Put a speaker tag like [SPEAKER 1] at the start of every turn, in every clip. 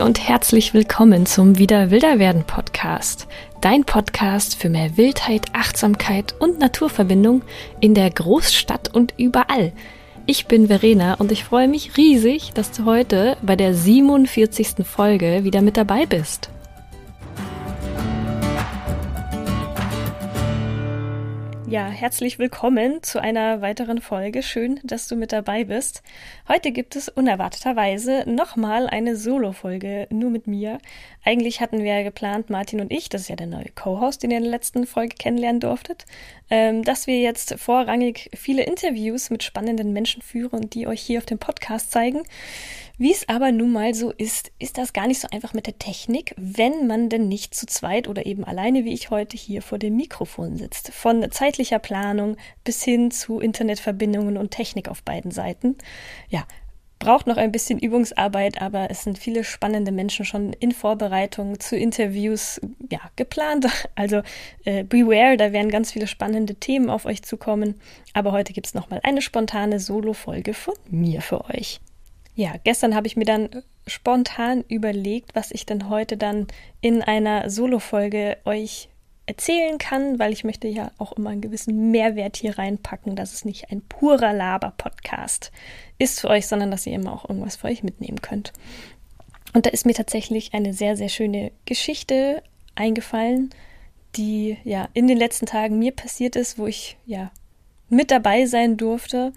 [SPEAKER 1] Und herzlich willkommen zum Wieder Wilder werden Podcast. Dein Podcast für mehr Wildheit, Achtsamkeit und Naturverbindung in der Großstadt und überall. Ich bin Verena und ich freue mich riesig, dass du heute bei der 47. Folge wieder mit dabei bist. Ja, herzlich willkommen zu einer weiteren Folge. Schön, dass du mit dabei bist. Heute gibt es unerwarteterweise nochmal eine Solo-Folge nur mit mir. Eigentlich hatten wir ja geplant, Martin und ich, das ist ja der neue Co-Host, den ihr in der letzten Folge kennenlernen durftet, ähm, dass wir jetzt vorrangig viele Interviews mit spannenden Menschen führen, die euch hier auf dem Podcast zeigen. Wie es aber nun mal so ist, ist das gar nicht so einfach mit der Technik, wenn man denn nicht zu zweit oder eben alleine wie ich heute hier vor dem Mikrofon sitzt. Von zeitlicher Planung bis hin zu Internetverbindungen und Technik auf beiden Seiten. Ja, braucht noch ein bisschen Übungsarbeit, aber es sind viele spannende Menschen schon in Vorbereitung zu Interviews ja, geplant. Also äh, beware, da werden ganz viele spannende Themen auf euch zukommen. Aber heute gibt es nochmal eine spontane Solo-Folge von mir für euch. Ja, gestern habe ich mir dann spontan überlegt, was ich denn heute dann in einer Solo-Folge euch erzählen kann, weil ich möchte ja auch immer einen gewissen Mehrwert hier reinpacken, dass es nicht ein purer Laber-Podcast ist für euch, sondern dass ihr immer auch irgendwas für euch mitnehmen könnt. Und da ist mir tatsächlich eine sehr, sehr schöne Geschichte eingefallen, die ja in den letzten Tagen mir passiert ist, wo ich ja mit dabei sein durfte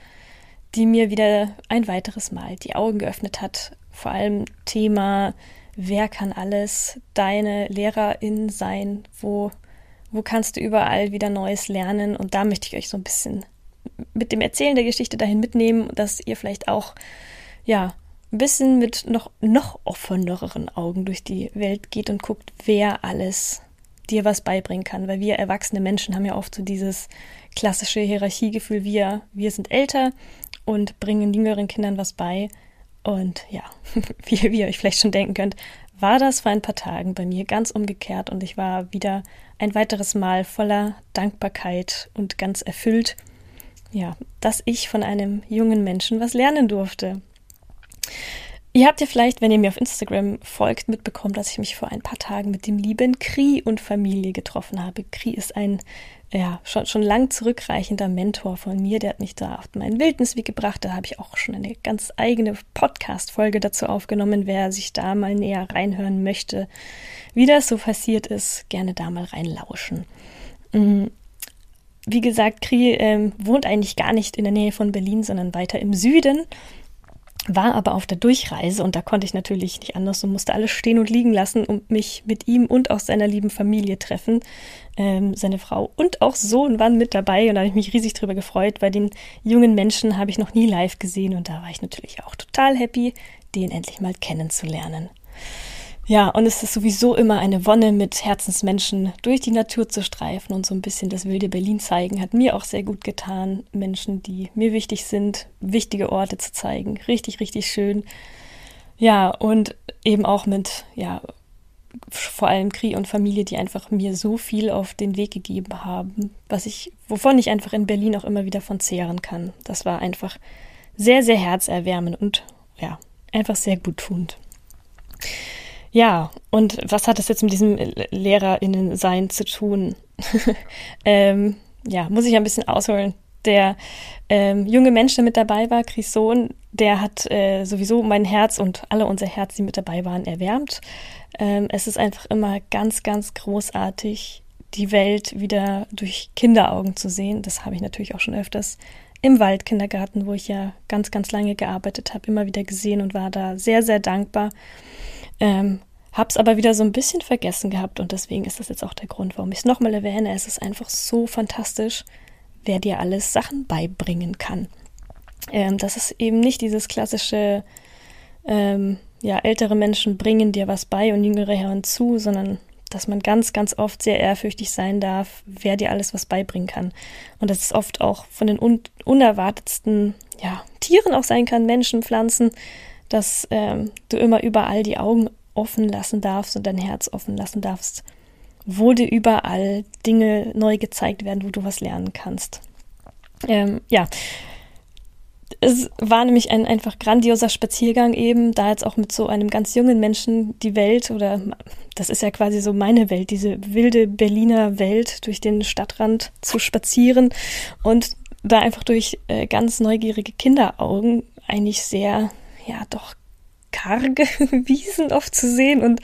[SPEAKER 1] die mir wieder ein weiteres Mal die Augen geöffnet hat. Vor allem Thema, wer kann alles deine Lehrerin sein? Wo, wo kannst du überall wieder Neues lernen? Und da möchte ich euch so ein bisschen mit dem Erzählen der Geschichte dahin mitnehmen, dass ihr vielleicht auch, ja, ein bisschen mit noch, noch offeneren Augen durch die Welt geht und guckt, wer alles dir was beibringen kann. Weil wir erwachsene Menschen haben ja oft so dieses klassische Hierarchiegefühl, wir, wir sind älter, und bringen jüngeren Kindern was bei. Und ja, wie, wie ihr euch vielleicht schon denken könnt, war das vor ein paar Tagen bei mir ganz umgekehrt und ich war wieder ein weiteres Mal voller Dankbarkeit und ganz erfüllt, ja, dass ich von einem jungen Menschen was lernen durfte. Ihr habt ja vielleicht, wenn ihr mir auf Instagram folgt, mitbekommen, dass ich mich vor ein paar Tagen mit dem lieben Kri und Familie getroffen habe. Kri ist ein ja, schon, schon lang zurückreichender Mentor von mir, der hat mich da auf meinen Wildnisweg gebracht. Da habe ich auch schon eine ganz eigene Podcast-Folge dazu aufgenommen. Wer sich da mal näher reinhören möchte, wie das so passiert ist, gerne da mal reinlauschen. Mm, wie gesagt, Kri ähm, wohnt eigentlich gar nicht in der Nähe von Berlin, sondern weiter im Süden war aber auf der Durchreise und da konnte ich natürlich nicht anders und musste alles stehen und liegen lassen und mich mit ihm und auch seiner lieben Familie treffen. Ähm, seine Frau und auch Sohn waren mit dabei und da habe ich mich riesig drüber gefreut. Bei den jungen Menschen habe ich noch nie live gesehen und da war ich natürlich auch total happy, den endlich mal kennenzulernen. Ja, und es ist sowieso immer eine Wonne, mit Herzensmenschen durch die Natur zu streifen und so ein bisschen das wilde Berlin zeigen. Hat mir auch sehr gut getan, Menschen, die mir wichtig sind, wichtige Orte zu zeigen. Richtig, richtig schön. Ja, und eben auch mit, ja, vor allem Kri und Familie, die einfach mir so viel auf den Weg gegeben haben, was ich, wovon ich einfach in Berlin auch immer wieder von zehren kann. Das war einfach sehr, sehr herzerwärmend und ja, einfach sehr guttunend. Ja, und was hat das jetzt mit diesem LehrerInnen-Sein zu tun? ähm, ja, muss ich ein bisschen ausholen. Der ähm, junge Mensch, der mit dabei war, Chris Sohn, der hat äh, sowieso mein Herz und alle unser Herz, die mit dabei waren, erwärmt. Ähm, es ist einfach immer ganz, ganz großartig, die Welt wieder durch Kinderaugen zu sehen. Das habe ich natürlich auch schon öfters im Waldkindergarten, wo ich ja ganz, ganz lange gearbeitet habe, immer wieder gesehen und war da sehr, sehr dankbar. Ähm, hab's aber wieder so ein bisschen vergessen gehabt und deswegen ist das jetzt auch der Grund, warum ich es nochmal erwähne. Es ist einfach so fantastisch, wer dir alles Sachen beibringen kann. Ähm, das ist eben nicht dieses klassische, ähm, ja, ältere Menschen bringen dir was bei und jüngere hören zu, sondern dass man ganz, ganz oft sehr ehrfürchtig sein darf, wer dir alles was beibringen kann. Und das ist oft auch von den un unerwartetsten ja, Tieren auch sein kann, Menschen, Pflanzen, dass ähm, du immer überall die Augen offen lassen darfst und dein Herz offen lassen darfst, wo dir überall Dinge neu gezeigt werden, wo du was lernen kannst. Ähm, ja, es war nämlich ein einfach grandioser Spaziergang eben, da jetzt auch mit so einem ganz jungen Menschen die Welt oder das ist ja quasi so meine Welt, diese wilde Berliner Welt durch den Stadtrand zu spazieren und da einfach durch äh, ganz neugierige Kinderaugen eigentlich sehr, ja, doch karge Wiesen oft zu sehen und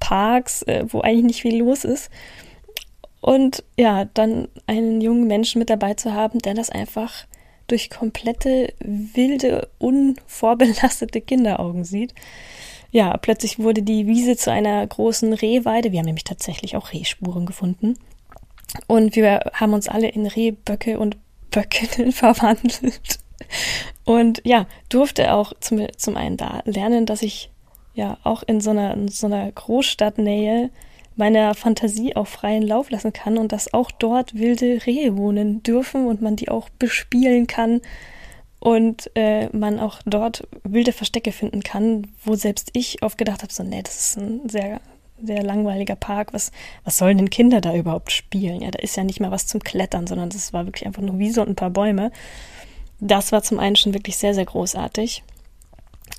[SPEAKER 1] Parks, äh, wo eigentlich nicht viel los ist. Und ja, dann einen jungen Menschen mit dabei zu haben, der das einfach durch komplette, wilde, unvorbelastete Kinderaugen sieht. Ja, plötzlich wurde die Wiese zu einer großen Rehweide. Wir haben nämlich tatsächlich auch Rehspuren gefunden. Und wir haben uns alle in Rehböcke und Böckinnen verwandelt. Und ja, durfte auch zum, zum einen da lernen, dass ich ja auch in so einer, in so einer Großstadtnähe meiner Fantasie auch freien Lauf lassen kann und dass auch dort wilde Rehe wohnen dürfen und man die auch bespielen kann und äh, man auch dort wilde Verstecke finden kann, wo selbst ich oft gedacht habe, so, nee, das ist ein sehr, sehr langweiliger Park. Was, was sollen denn Kinder da überhaupt spielen? Ja, da ist ja nicht mal was zum Klettern, sondern das war wirklich einfach nur Wiese und ein paar Bäume. Das war zum einen schon wirklich sehr, sehr großartig.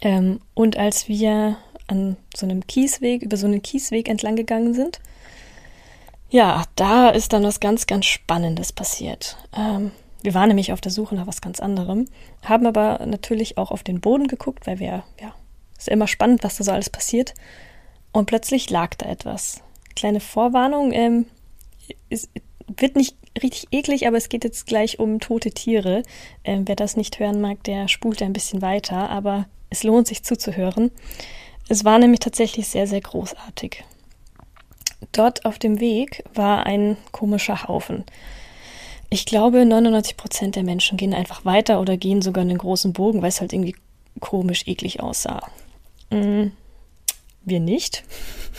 [SPEAKER 1] Ähm, und als wir an so einem Kiesweg, über so einen Kiesweg entlang gegangen sind. Ja, da ist dann was ganz, ganz Spannendes passiert. Ähm, wir waren nämlich auf der Suche nach was ganz anderem, haben aber natürlich auch auf den Boden geguckt, weil wir, ja, ist ja immer spannend, was da so alles passiert. Und plötzlich lag da etwas. Kleine Vorwarnung, ähm, es wird nicht richtig eklig, aber es geht jetzt gleich um tote Tiere. Ähm, wer das nicht hören mag, der spult ein bisschen weiter, aber es lohnt sich zuzuhören. Es war nämlich tatsächlich sehr, sehr großartig. Dort auf dem Weg war ein komischer Haufen. Ich glaube, 99 Prozent der Menschen gehen einfach weiter oder gehen sogar einen großen Bogen, weil es halt irgendwie komisch eklig aussah. Mhm. Wir nicht,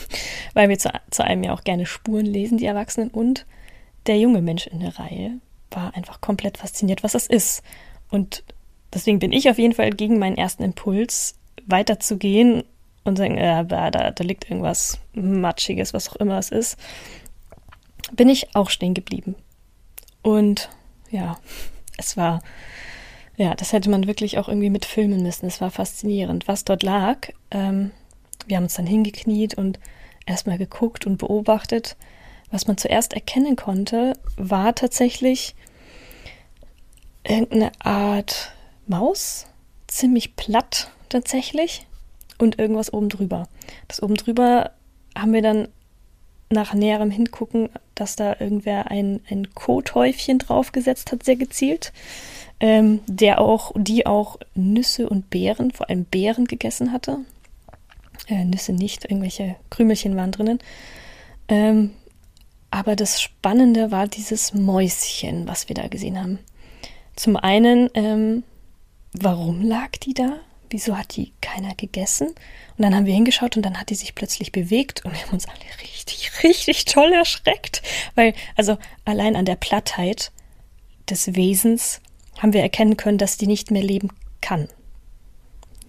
[SPEAKER 1] weil wir zu, zu einem ja auch gerne Spuren lesen, die Erwachsenen. Und der junge Mensch in der Reihe war einfach komplett fasziniert, was das ist. Und deswegen bin ich auf jeden Fall gegen meinen ersten Impuls, weiterzugehen und sagen, äh, da, da liegt irgendwas Matschiges, was auch immer es ist, bin ich auch stehen geblieben. Und ja, es war, ja, das hätte man wirklich auch irgendwie mit filmen müssen. Es war faszinierend, was dort lag. Ähm, wir haben uns dann hingekniet und erstmal geguckt und beobachtet. Was man zuerst erkennen konnte, war tatsächlich irgendeine Art Maus, ziemlich platt tatsächlich und irgendwas oben drüber. Das oben drüber haben wir dann nach näherem Hingucken, dass da irgendwer ein, ein Kothäufchen draufgesetzt hat, sehr gezielt, ähm, der auch, die auch Nüsse und Beeren, vor allem Beeren gegessen hatte. Äh, Nüsse nicht, irgendwelche Krümelchen waren drinnen. Ähm, aber das Spannende war dieses Mäuschen, was wir da gesehen haben. Zum einen, ähm, warum lag die da? wieso hat die keiner gegessen? Und dann haben wir hingeschaut und dann hat die sich plötzlich bewegt und wir haben uns alle richtig, richtig toll erschreckt. Weil, also allein an der Plattheit des Wesens haben wir erkennen können, dass die nicht mehr leben kann.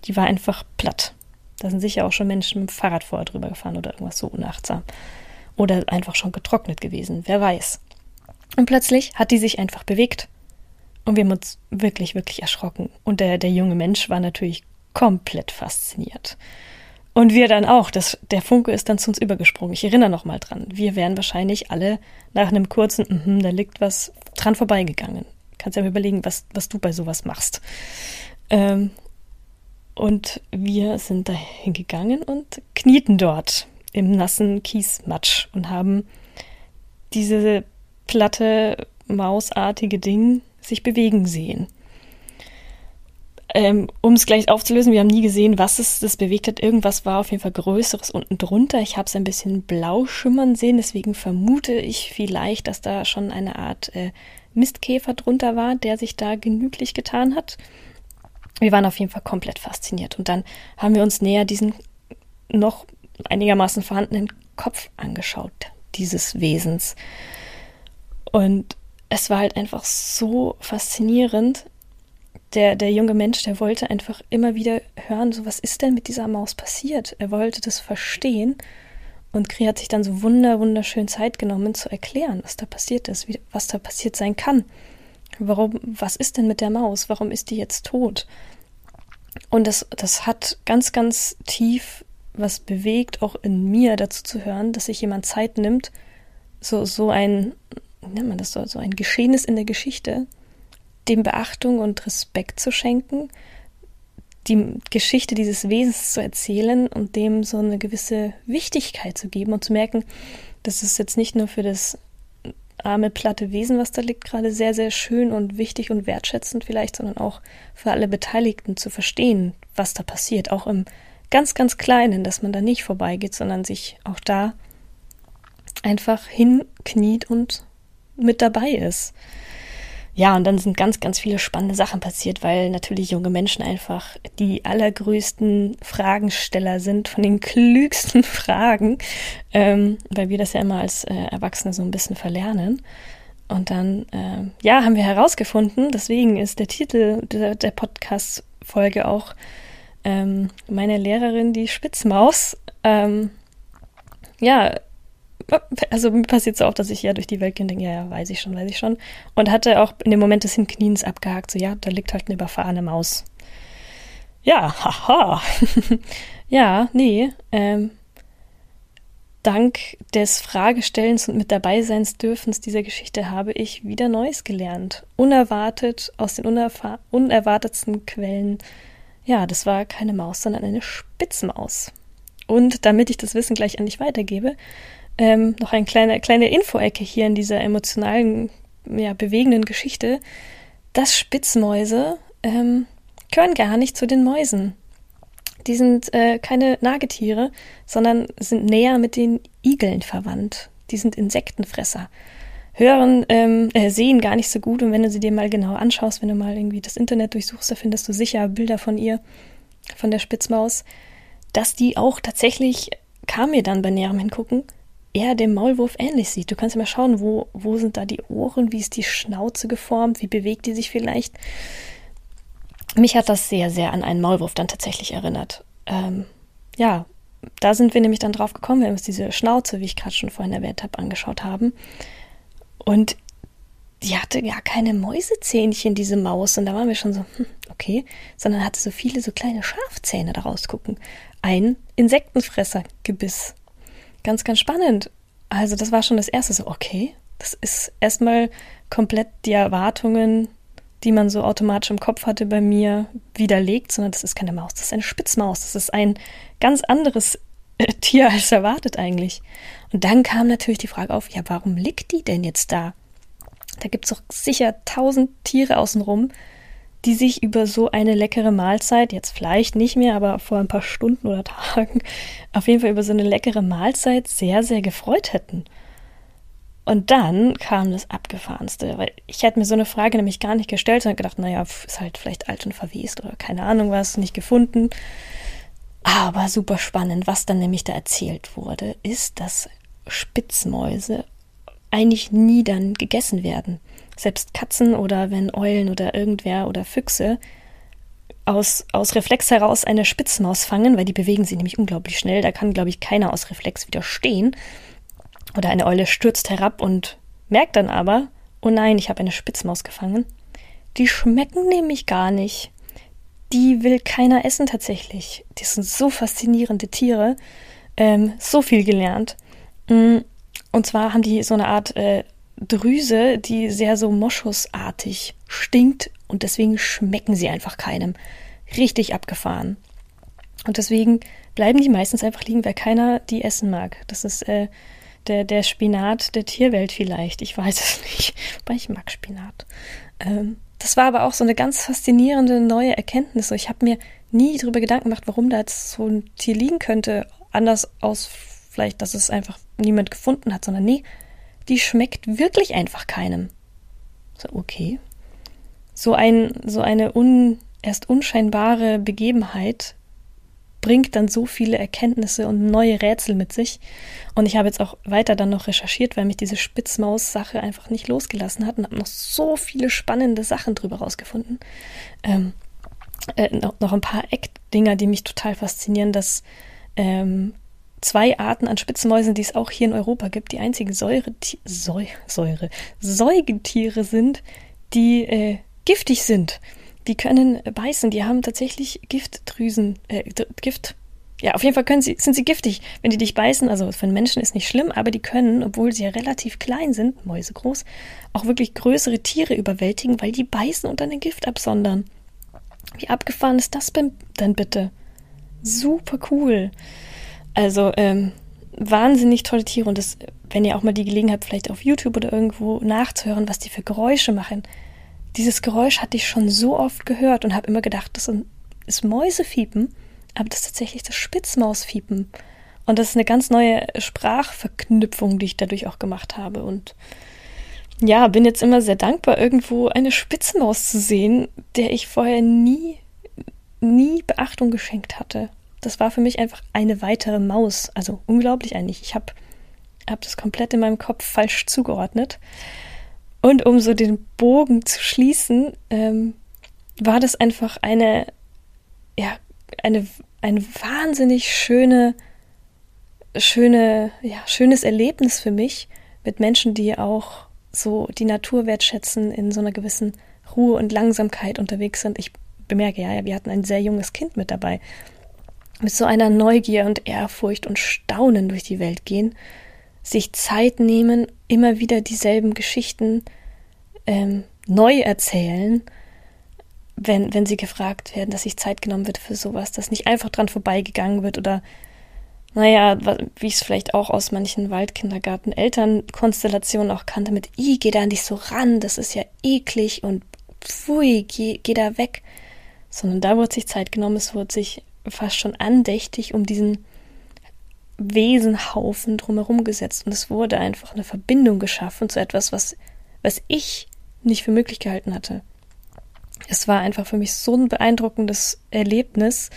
[SPEAKER 1] Die war einfach platt. Da sind sicher auch schon Menschen mit dem Fahrrad vorher drüber gefahren oder irgendwas so unachtsam. Oder einfach schon getrocknet gewesen, wer weiß. Und plötzlich hat die sich einfach bewegt. Und wir haben uns wirklich, wirklich erschrocken. Und der, der junge Mensch war natürlich komplett fasziniert. Und wir dann auch. Das, der Funke ist dann zu uns übergesprungen. Ich erinnere noch mal dran. Wir wären wahrscheinlich alle nach einem kurzen, mm -hmm, da liegt was dran vorbeigegangen. Kannst ja mal überlegen, was, was du bei sowas machst. Ähm, und wir sind da hingegangen und knieten dort im nassen Kiesmatsch und haben diese platte, mausartige Ding sich bewegen sehen. Ähm, um es gleich aufzulösen, wir haben nie gesehen, was es das bewegt hat. Irgendwas war auf jeden Fall Größeres unten drunter. Ich habe es ein bisschen blau schimmern sehen, deswegen vermute ich vielleicht, dass da schon eine Art äh, Mistkäfer drunter war, der sich da genüglich getan hat. Wir waren auf jeden Fall komplett fasziniert. Und dann haben wir uns näher diesen noch einigermaßen vorhandenen Kopf angeschaut, dieses Wesens. Und es war halt einfach so faszinierend, der, der junge Mensch, der wollte einfach immer wieder hören, so was ist denn mit dieser Maus passiert? Er wollte das verstehen und Kri hat sich dann so wunder, wunderschön Zeit genommen zu erklären, was da passiert ist, wie, was da passiert sein kann. warum, was ist denn mit der Maus? Warum ist die jetzt tot? Und das, das hat ganz, ganz tief was bewegt, auch in mir dazu zu hören, dass sich jemand Zeit nimmt, so, so ein, nennt man das so, so ein Geschehnis in der Geschichte, dem Beachtung und Respekt zu schenken, die Geschichte dieses Wesens zu erzählen und dem so eine gewisse Wichtigkeit zu geben und zu merken, dass es jetzt nicht nur für das arme, platte Wesen, was da liegt, gerade sehr, sehr schön und wichtig und wertschätzend vielleicht, sondern auch für alle Beteiligten zu verstehen, was da passiert, auch im ganz, ganz Kleinen, dass man da nicht vorbeigeht, sondern sich auch da einfach hinkniet und mit dabei ist. Ja, und dann sind ganz, ganz viele spannende Sachen passiert, weil natürlich junge Menschen einfach die allergrößten Fragensteller sind, von den klügsten Fragen, ähm, weil wir das ja immer als äh, Erwachsene so ein bisschen verlernen. Und dann, äh, ja, haben wir herausgefunden, deswegen ist der Titel der, der Podcast-Folge auch ähm, meine Lehrerin, die Spitzmaus. Ähm, ja, also mir passiert es auch, dass ich ja durch die Welt gehe und denke, ja, ja, weiß ich schon, weiß ich schon. Und hatte auch in dem Moment des Hinkniens abgehakt, so ja, da liegt halt eine überfahrene Maus. Ja, haha. ja, nee. Ähm, dank des Fragestellens und mit dabeiseins dürfens dieser Geschichte habe ich wieder Neues gelernt. Unerwartet, aus den unerwartetsten Quellen. Ja, das war keine Maus, sondern eine Spitzmaus. Und damit ich das Wissen gleich an dich weitergebe, ähm, noch eine kleine, kleine Info-Ecke hier in dieser emotionalen, ja, bewegenden Geschichte, dass Spitzmäuse ähm, gehören gar nicht zu den Mäusen. Die sind äh, keine Nagetiere, sondern sind näher mit den Igeln verwandt. Die sind Insektenfresser. Hören, ähm, äh, sehen gar nicht so gut und wenn du sie dir mal genau anschaust, wenn du mal irgendwie das Internet durchsuchst, da findest du sicher Bilder von ihr, von der Spitzmaus, dass die auch tatsächlich, kam mir dann bei näherem Hingucken, eher dem Maulwurf ähnlich sieht. Du kannst ja mal schauen, wo, wo sind da die Ohren, wie ist die Schnauze geformt, wie bewegt die sich vielleicht. Mich hat das sehr, sehr an einen Maulwurf dann tatsächlich erinnert. Ähm, ja, da sind wir nämlich dann drauf gekommen, wenn wir uns diese Schnauze, wie ich gerade schon vorhin erwähnt habe, angeschaut haben. Und die hatte gar keine Mäusezähnchen, diese Maus. Und da waren wir schon so, hm, okay, sondern hatte so viele so kleine Schafzähne daraus gucken. Ein Insektenfressergebiss. Ganz, ganz spannend. Also das war schon das erste so, okay, das ist erstmal komplett die Erwartungen, die man so automatisch im Kopf hatte bei mir, widerlegt, sondern das ist keine Maus, das ist eine Spitzmaus. Das ist ein ganz anderes Tier als erwartet eigentlich. Und dann kam natürlich die Frage auf, ja, warum liegt die denn jetzt da? Da gibt es doch sicher tausend Tiere außenrum, die sich über so eine leckere Mahlzeit, jetzt vielleicht nicht mehr, aber vor ein paar Stunden oder Tagen, auf jeden Fall über so eine leckere Mahlzeit sehr, sehr gefreut hätten. Und dann kam das Abgefahrenste, weil ich hätte mir so eine Frage nämlich gar nicht gestellt, sondern gedacht, naja, ist halt vielleicht alt und verwest oder keine Ahnung was, nicht gefunden. Aber super spannend, was dann nämlich da erzählt wurde, ist, dass Spitzmäuse eigentlich nie dann gegessen werden selbst Katzen oder wenn Eulen oder irgendwer oder Füchse aus, aus Reflex heraus eine Spitzmaus fangen, weil die bewegen sich nämlich unglaublich schnell. Da kann, glaube ich, keiner aus Reflex widerstehen. Oder eine Eule stürzt herab und merkt dann aber, oh nein, ich habe eine Spitzmaus gefangen. Die schmecken nämlich gar nicht. Die will keiner essen tatsächlich. Die sind so faszinierende Tiere. Ähm, so viel gelernt. Mm, und zwar haben die so eine Art äh, Drüse, die sehr so moschusartig stinkt und deswegen schmecken sie einfach keinem. Richtig abgefahren. Und deswegen bleiben die meistens einfach liegen, weil keiner die essen mag. Das ist äh, der, der Spinat der Tierwelt vielleicht. Ich weiß es nicht. Aber ich mag Spinat. Ähm, das war aber auch so eine ganz faszinierende neue Erkenntnis. Ich habe mir nie darüber Gedanken gemacht, warum da jetzt so ein Tier liegen könnte. Anders aus vielleicht, dass es einfach niemand gefunden hat, sondern nee, die schmeckt wirklich einfach keinem. So, okay. So, ein, so eine un, erst unscheinbare Begebenheit bringt dann so viele Erkenntnisse und neue Rätsel mit sich. Und ich habe jetzt auch weiter dann noch recherchiert, weil mich diese Spitzmaus-Sache einfach nicht losgelassen hat und habe noch so viele spannende Sachen drüber rausgefunden. Ähm, äh, noch, noch ein paar Eckdinger, die mich total faszinieren, dass ähm, zwei Arten an Spitzmäusen, die es auch hier in Europa gibt, die einzigen Säure, Säure, Säugetiere sind, die äh, giftig sind. Die können beißen, die haben tatsächlich Giftdrüsen, äh, Gift. Ja, auf jeden Fall können sie, sind sie giftig, wenn die dich beißen. Also für einen Menschen ist nicht schlimm, aber die können, obwohl sie ja relativ klein sind, Mäuse groß, auch wirklich größere Tiere überwältigen, weil die beißen und dann ein Gift absondern. Wie abgefahren ist das denn bitte? Super cool. Also, ähm, wahnsinnig tolle Tiere und das, wenn ihr auch mal die Gelegenheit habt, vielleicht auf YouTube oder irgendwo nachzuhören, was die für Geräusche machen. Dieses Geräusch hatte ich schon so oft gehört und habe immer gedacht, das ist Mäusefiepen, aber das ist tatsächlich das Spitzmausfiepen. Und das ist eine ganz neue Sprachverknüpfung, die ich dadurch auch gemacht habe. Und ja, bin jetzt immer sehr dankbar, irgendwo eine Spitzmaus zu sehen, der ich vorher nie, nie Beachtung geschenkt hatte. Das war für mich einfach eine weitere Maus. Also unglaublich eigentlich. Ich habe hab das komplett in meinem Kopf falsch zugeordnet. Und um so den Bogen zu schließen, ähm, war das einfach eine, ja, eine, eine wahnsinnig schöne, schöne, ja, schönes Erlebnis für mich mit Menschen, die auch so die Natur wertschätzen, in so einer gewissen Ruhe und Langsamkeit unterwegs sind. Ich bemerke ja, wir hatten ein sehr junges Kind mit dabei. Mit so einer Neugier und Ehrfurcht und Staunen durch die Welt gehen, sich Zeit nehmen, immer wieder dieselben Geschichten ähm, neu erzählen, wenn, wenn sie gefragt werden, dass sich Zeit genommen wird für sowas, dass nicht einfach dran vorbeigegangen wird oder naja, wie ich es vielleicht auch aus manchen Waldkindergarten-Elternkonstellationen auch kannte, mit, i, geh da nicht so ran, das ist ja eklig und pfui, geh, geh da weg. Sondern da wurde sich Zeit genommen, es wurde sich fast schon andächtig um diesen Wesenhaufen drumherum gesetzt und es wurde einfach eine Verbindung geschaffen zu etwas, was, was ich nicht für möglich gehalten hatte. Es war einfach für mich so ein beeindruckendes Erlebnis,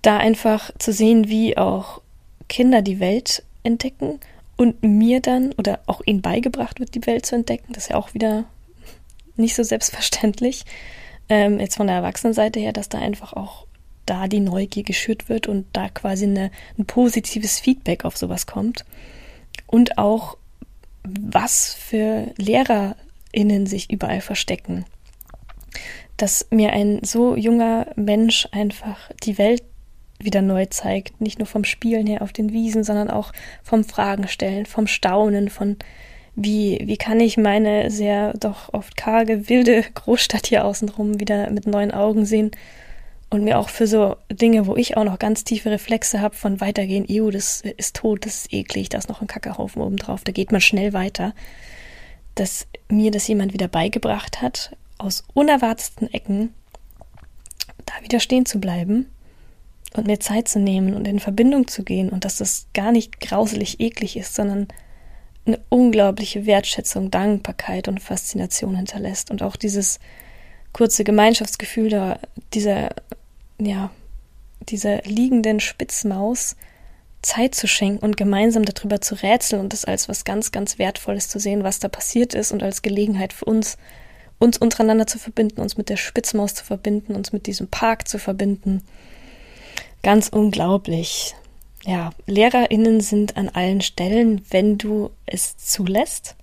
[SPEAKER 1] da einfach zu sehen, wie auch Kinder die Welt entdecken und mir dann oder auch ihnen beigebracht wird, die Welt zu entdecken. Das ist ja auch wieder nicht so selbstverständlich. Ähm, jetzt von der Erwachsenenseite her, dass da einfach auch da die Neugier geschürt wird und da quasi eine, ein positives Feedback auf sowas kommt. Und auch, was für LehrerInnen sich überall verstecken. Dass mir ein so junger Mensch einfach die Welt wieder neu zeigt. Nicht nur vom Spielen her auf den Wiesen, sondern auch vom Fragen stellen, vom Staunen, von wie, wie kann ich meine sehr doch oft karge, wilde Großstadt hier außenrum wieder mit neuen Augen sehen und mir auch für so Dinge, wo ich auch noch ganz tiefe Reflexe habe von weitergehen, ew, das ist tot, das ist eklig, da ist noch ein Kackehaufen oben drauf, da geht man schnell weiter, dass mir das jemand wieder beigebracht hat, aus unerwarteten Ecken da wieder stehen zu bleiben und mir Zeit zu nehmen und in Verbindung zu gehen und dass das gar nicht grauselig eklig ist, sondern eine unglaubliche Wertschätzung, Dankbarkeit und Faszination hinterlässt. Und auch dieses kurze Gemeinschaftsgefühl da, dieser, ja, dieser liegenden Spitzmaus Zeit zu schenken und gemeinsam darüber zu rätseln und das als was ganz, ganz Wertvolles zu sehen, was da passiert ist und als Gelegenheit für uns, uns untereinander zu verbinden, uns mit der Spitzmaus zu verbinden, uns mit diesem Park zu verbinden Ganz unglaublich. Ja, LehrerInnen sind an allen Stellen, wenn du es zulässt,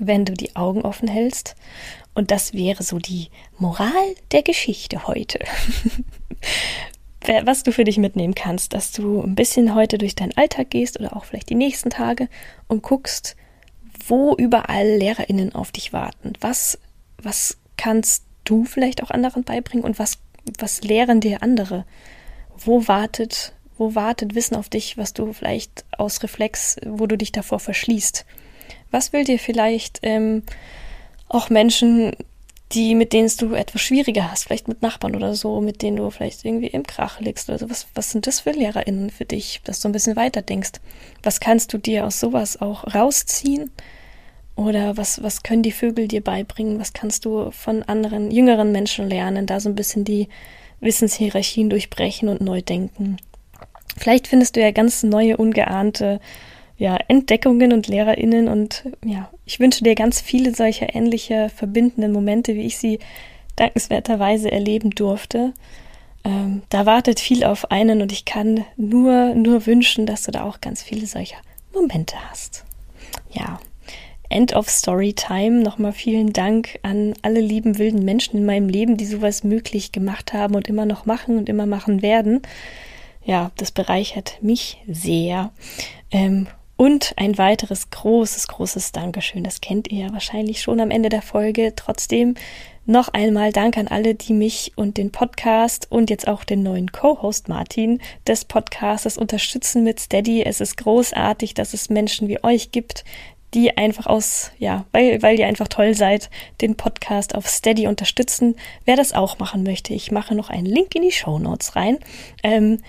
[SPEAKER 1] wenn du die Augen offen hältst. Und das wäre so die Moral der Geschichte heute. Was du für dich mitnehmen kannst, dass du ein bisschen heute durch deinen Alltag gehst oder auch vielleicht die nächsten Tage und guckst, wo überall LehrerInnen auf dich warten. Was, was kannst du vielleicht auch anderen beibringen und was, was lehren dir andere? wo wartet, wo wartet Wissen auf dich, was du vielleicht aus Reflex, wo du dich davor verschließt? Was will dir vielleicht ähm, auch Menschen, die, mit denen du etwas schwieriger hast, vielleicht mit Nachbarn oder so, mit denen du vielleicht irgendwie im Krach liegst oder so. Was, was sind das für LehrerInnen für dich, dass du ein bisschen weiter denkst? Was kannst du dir aus sowas auch rausziehen? Oder was, was können die Vögel dir beibringen? Was kannst du von anderen, jüngeren Menschen lernen? Da so ein bisschen die Wissenshierarchien durchbrechen und neu denken. Vielleicht findest du ja ganz neue, ungeahnte ja, Entdeckungen und LehrerInnen und ja, ich wünsche dir ganz viele solcher ähnlicher verbindenden Momente, wie ich sie dankenswerterweise erleben durfte. Ähm, da wartet viel auf einen und ich kann nur, nur wünschen, dass du da auch ganz viele solcher Momente hast. Ja, End of Story Time. Nochmal vielen Dank an alle lieben wilden Menschen in meinem Leben, die sowas möglich gemacht haben und immer noch machen und immer machen werden. Ja, das bereichert mich sehr. Ähm, und ein weiteres großes, großes Dankeschön. Das kennt ihr ja wahrscheinlich schon am Ende der Folge. Trotzdem noch einmal Dank an alle, die mich und den Podcast und jetzt auch den neuen Co-Host Martin des Podcasts unterstützen mit Steady. Es ist großartig, dass es Menschen wie euch gibt, die einfach aus, ja, weil, weil ihr einfach toll seid, den Podcast auf Steady unterstützen. Wer das auch machen möchte, ich mache noch einen Link in die Show Notes rein. Ähm,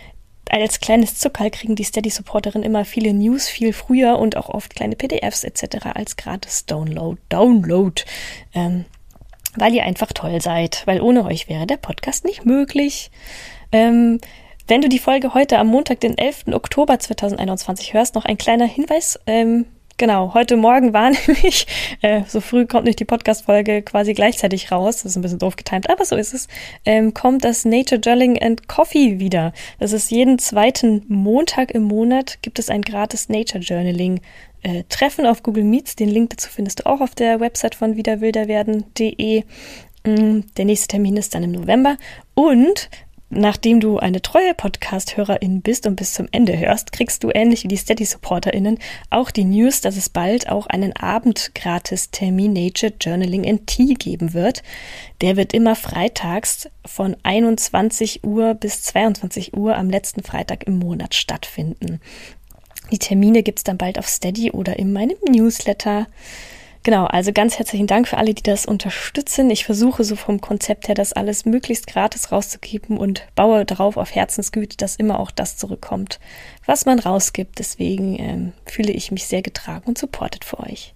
[SPEAKER 1] als kleines Zuckerl kriegen die Steady-Supporterinnen immer viele News viel früher und auch oft kleine PDFs etc. als gratis Download. Download. Ähm, weil ihr einfach toll seid, weil ohne euch wäre der Podcast nicht möglich. Ähm, wenn du die Folge heute am Montag, den 11. Oktober 2021 hörst, noch ein kleiner Hinweis. Ähm, Genau, heute Morgen war nämlich, äh, so früh kommt nicht die Podcast-Folge quasi gleichzeitig raus, das ist ein bisschen doof getimt, aber so ist es, ähm, kommt das Nature Journaling and Coffee wieder. Das ist jeden zweiten Montag im Monat gibt es ein gratis Nature Journaling äh, Treffen auf Google Meets. Den Link dazu findest du auch auf der Website von wiederwilderwerden.de. Mm, der nächste Termin ist dann im November. Und Nachdem du eine treue Podcast-Hörerin bist und bis zum Ende hörst, kriegst du ähnlich wie die Steady-SupporterInnen auch die News, dass es bald auch einen Abend-Gratis-Termin Nature Journaling in Tea geben wird. Der wird immer freitags von 21 Uhr bis 22 Uhr am letzten Freitag im Monat stattfinden. Die Termine gibt's dann bald auf Steady oder in meinem Newsletter. Genau, also ganz herzlichen Dank für alle, die das unterstützen. Ich versuche so vom Konzept her, das alles möglichst gratis rauszugeben und baue darauf auf Herzensgüte, dass immer auch das zurückkommt, was man rausgibt. Deswegen ähm, fühle ich mich sehr getragen und supported für euch.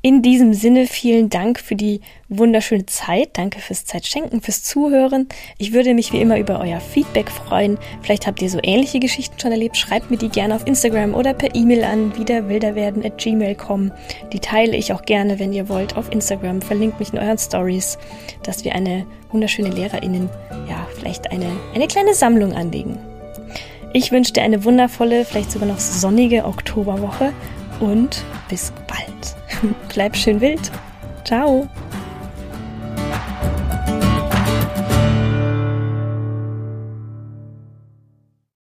[SPEAKER 1] In diesem Sinne vielen Dank für die wunderschöne Zeit. Danke fürs Zeitschenken, fürs Zuhören. Ich würde mich wie immer über euer Feedback freuen. Vielleicht habt ihr so ähnliche Geschichten schon erlebt. Schreibt mir die gerne auf Instagram oder per E-Mail an wiederwilderwerden at gmail.com. Die teile ich auch gerne, wenn ihr wollt, auf Instagram. Verlinkt mich in euren Stories, dass wir eine wunderschöne LehrerInnen, ja, vielleicht eine, eine kleine Sammlung anlegen. Ich wünsche dir eine wundervolle, vielleicht sogar noch sonnige Oktoberwoche und bis bald. Bleib schön wild. Ciao.